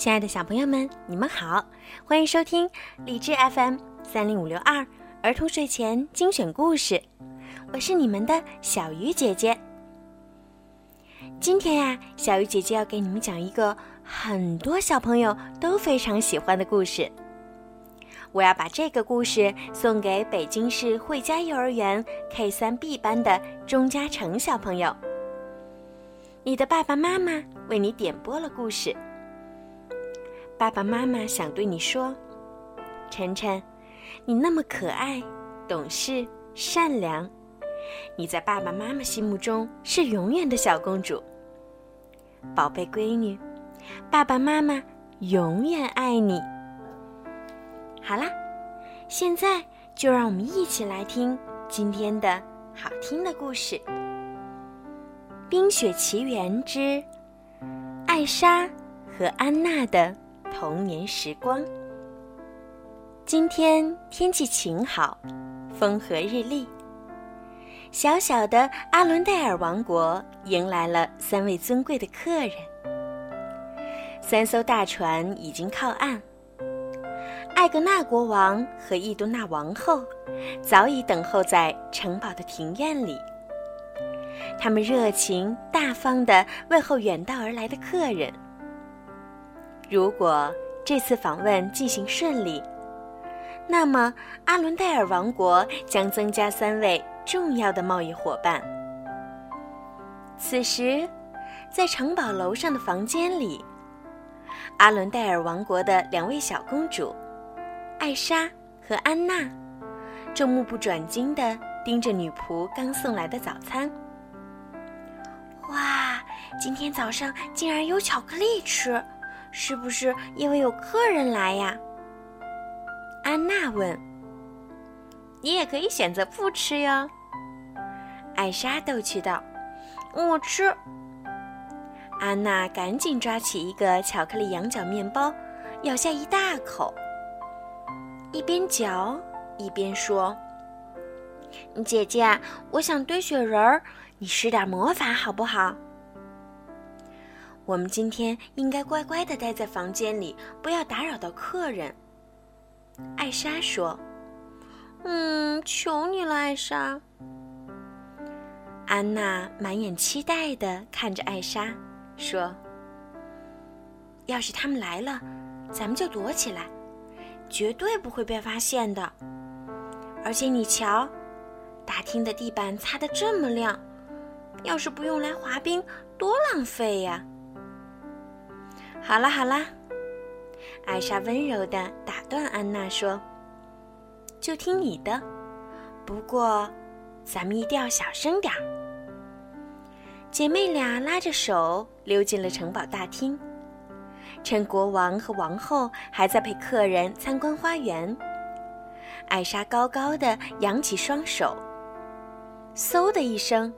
亲爱的小朋友们，你们好，欢迎收听荔枝 FM 三零五六二儿童睡前精选故事，我是你们的小鱼姐姐。今天呀，小鱼姐姐要给你们讲一个很多小朋友都非常喜欢的故事。我要把这个故事送给北京市汇佳幼儿园 K 三 B 班的钟嘉诚小朋友。你的爸爸妈妈为你点播了故事。爸爸妈妈想对你说：“晨晨，你那么可爱、懂事、善良，你在爸爸妈妈心目中是永远的小公主。宝贝闺女，爸爸妈妈永远爱你。”好啦，现在就让我们一起来听今天的好听的故事《冰雪奇缘之艾莎和安娜的》。童年时光。今天天气晴好，风和日丽。小小的阿伦戴尔王国迎来了三位尊贵的客人。三艘大船已经靠岸。艾格纳国王和伊多娜王后早已等候在城堡的庭院里。他们热情大方地问候远道而来的客人。如果这次访问进行顺利，那么阿伦戴尔王国将增加三位重要的贸易伙伴。此时，在城堡楼上的房间里，阿伦戴尔王国的两位小公主艾莎和安娜正目不转睛地盯着女仆刚送来的早餐。哇，今天早上竟然有巧克力吃！是不是因为有客人来呀？安娜问。你也可以选择不吃哟。艾莎逗趣道：“我吃。”安娜赶紧抓起一个巧克力羊角面包，咬下一大口，一边嚼一边说：“姐姐，我想堆雪人儿，你施点魔法好不好？”我们今天应该乖乖的待在房间里，不要打扰到客人。”艾莎说。“嗯，求你了，艾莎。”安娜满眼期待的看着艾莎，说：“要是他们来了，咱们就躲起来，绝对不会被发现的。而且你瞧，大厅的地板擦得这么亮，要是不用来滑冰，多浪费呀！”好了好了，艾莎温柔地打断安娜说：“就听你的，不过咱们一定要小声点儿。”姐妹俩拉着手溜进了城堡大厅，趁国王和王后还在陪客人参观花园，艾莎高高的扬起双手，嗖的一声，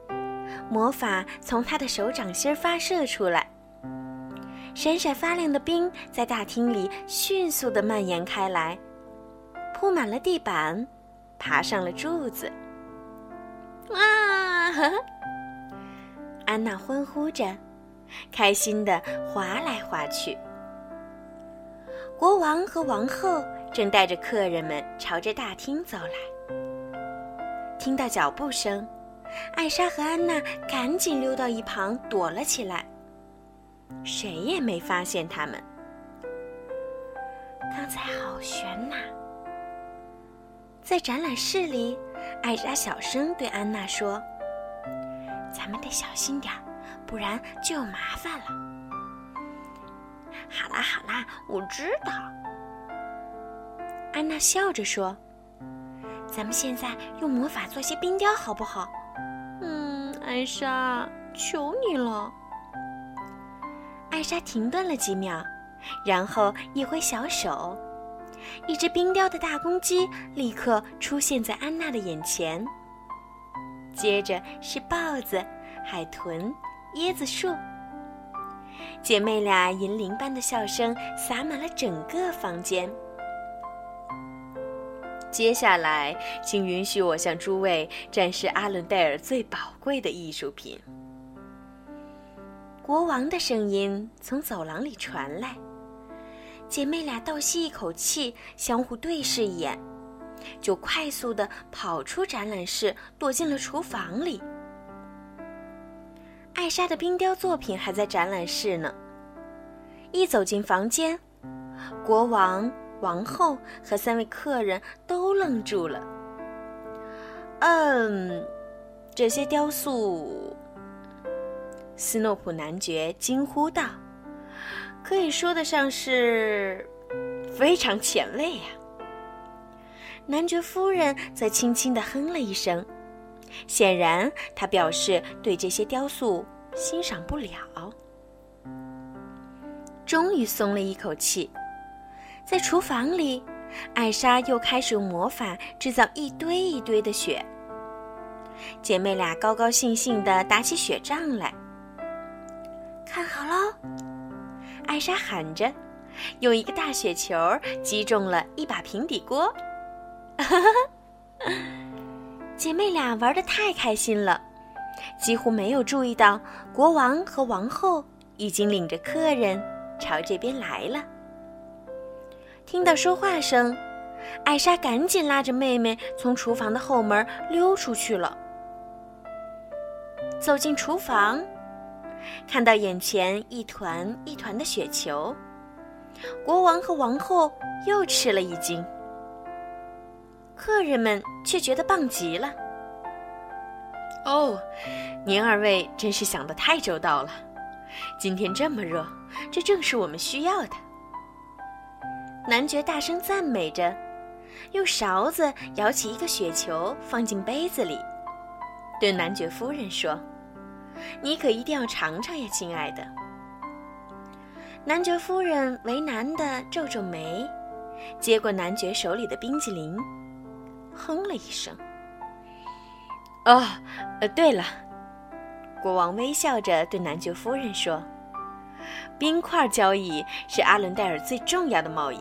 魔法从她的手掌心发射出来。闪闪发亮的冰在大厅里迅速地蔓延开来，铺满了地板，爬上了柱子。啊！安娜欢呼着，开心地滑来滑去。国王和王后正带着客人们朝着大厅走来。听到脚步声，艾莎和安娜赶紧溜到一旁躲了起来。谁也没发现他们。刚才好悬呐！在展览室里，艾莎小声对安娜说：“咱们得小心点儿，不然就有麻烦了。”好啦好啦，我知道。安娜笑着说：“咱们现在用魔法做些冰雕，好不好？”嗯，艾莎，求你了。艾莎停顿了几秒，然后一挥小手，一只冰雕的大公鸡立刻出现在安娜的眼前。接着是豹子、海豚、椰子树。姐妹俩银铃般的笑声洒满了整个房间。接下来，请允许我向诸位展示阿伦戴尔最宝贵的艺术品。国王的声音从走廊里传来，姐妹俩倒吸一口气，相互对视一眼，就快速的跑出展览室，躲进了厨房里。艾莎的冰雕作品还在展览室呢。一走进房间，国王、王后和三位客人都愣住了。嗯，这些雕塑，斯诺普男爵惊呼道：“可以说得上是非常前卫呀。”男爵夫人则轻轻地哼了一声，显然他表示对这些雕塑欣赏不了。终于松了一口气，在厨房里，艾莎又开始用魔法制造一堆一堆的雪。姐妹俩高高兴兴地打起雪仗来。看好喽！艾莎喊着，用一个大雪球击中了一把平底锅。姐妹俩玩的太开心了，几乎没有注意到国王和王后已经领着客人。朝这边来了。听到说话声，艾莎赶紧拉着妹妹从厨房的后门溜出去了。走进厨房，看到眼前一团一团的雪球，国王和王后又吃了一惊。客人们却觉得棒极了。哦，您二位真是想的太周到了。今天这么热。这正是我们需要的。男爵大声赞美着，用勺子舀起一个雪球放进杯子里，对男爵夫人说：“你可一定要尝尝呀，亲爱的。”男爵夫人为难地皱皱眉，接过男爵手里的冰激凌，哼了一声：“哦，呃，对了。”国王微笑着对男爵夫人说。冰块交易是阿伦戴尔最重要的贸易。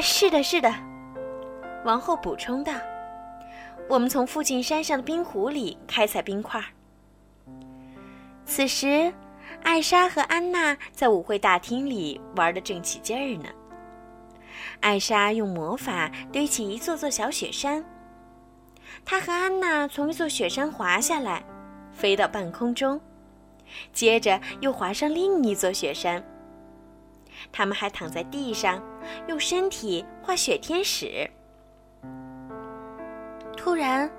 是的，是的，王后补充道：“我们从附近山上的冰湖里开采冰块。”此时，艾莎和安娜在舞会大厅里玩得正起劲儿呢。艾莎用魔法堆起一座座小雪山，她和安娜从一座雪山滑下来，飞到半空中。接着又滑上另一座雪山。他们还躺在地上，用身体画雪天使。突然，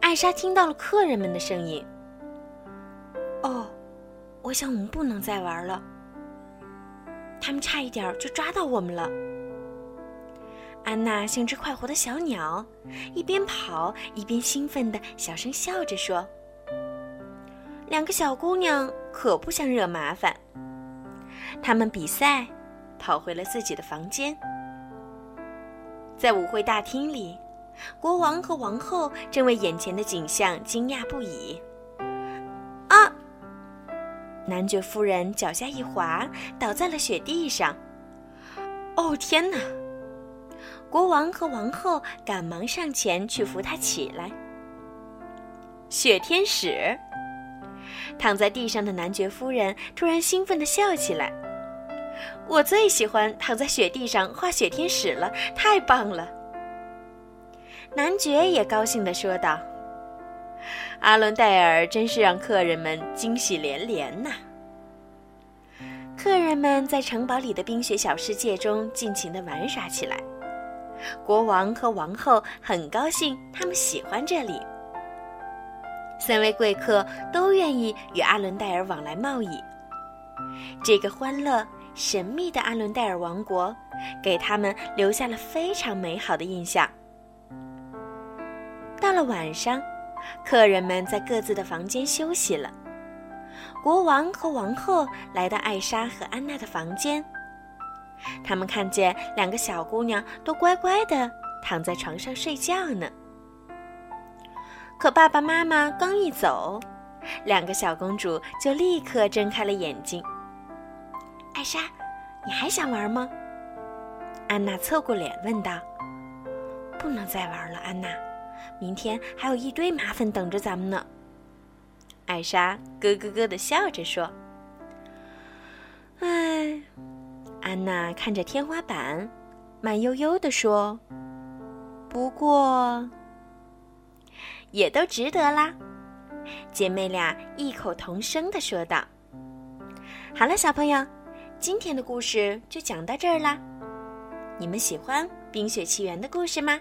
艾莎听到了客人们的声音：“，我想我们不能再玩了。他们差一点就抓到我们了。”安娜像只快活的小鸟，一边跑一边兴奋地小声笑着说。两个小姑娘可不想惹麻烦，她们比赛，跑回了自己的房间。在舞会大厅里，国王和王后正为眼前的景象惊讶不已。男爵夫人脚下一滑，倒在了雪地上。哦天哪！国王和王后赶忙上前去扶她起来。雪天使。躺在地上的男爵夫人突然兴奋地笑起来：“我最喜欢躺在雪地上画雪天使了，太棒了！”男爵也高兴地说道：“阿伦戴尔真是让客人们惊喜连连呐！”客人们在城堡里的冰雪小世界中尽情地玩耍起来。国王和王后很高兴，他们喜欢这里。三位贵客都愿意与阿伦戴尔往来贸易。这个欢乐神秘的阿伦戴尔王国，给他们留下了非常美好的印象。到了晚上，客人们在各自的房间休息了。国王和王后来到艾莎和安娜的房间，他们看见两个小姑娘都乖乖地躺在床上睡觉呢。可爸爸妈妈刚一走，两个小公主就立刻睁开了眼睛。艾莎，你还想玩吗？安娜侧过脸问道。不能再玩了，安娜，明天还有一堆麻烦等着咱们呢。艾莎咯咯咯的笑着说。哎，安娜看着天花板，慢悠悠地说：“不过，也都值得啦。”姐妹俩异口同声地说道：“好了，小朋友，今天的故事就讲到这儿啦。你们喜欢《冰雪奇缘》的故事吗？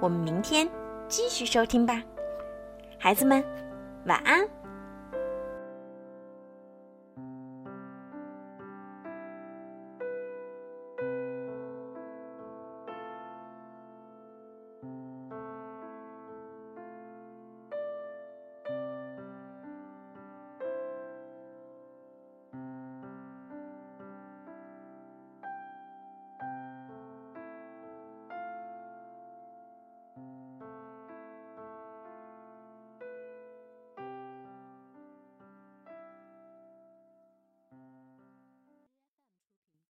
我们明天继续收听吧。孩子们，晚安。”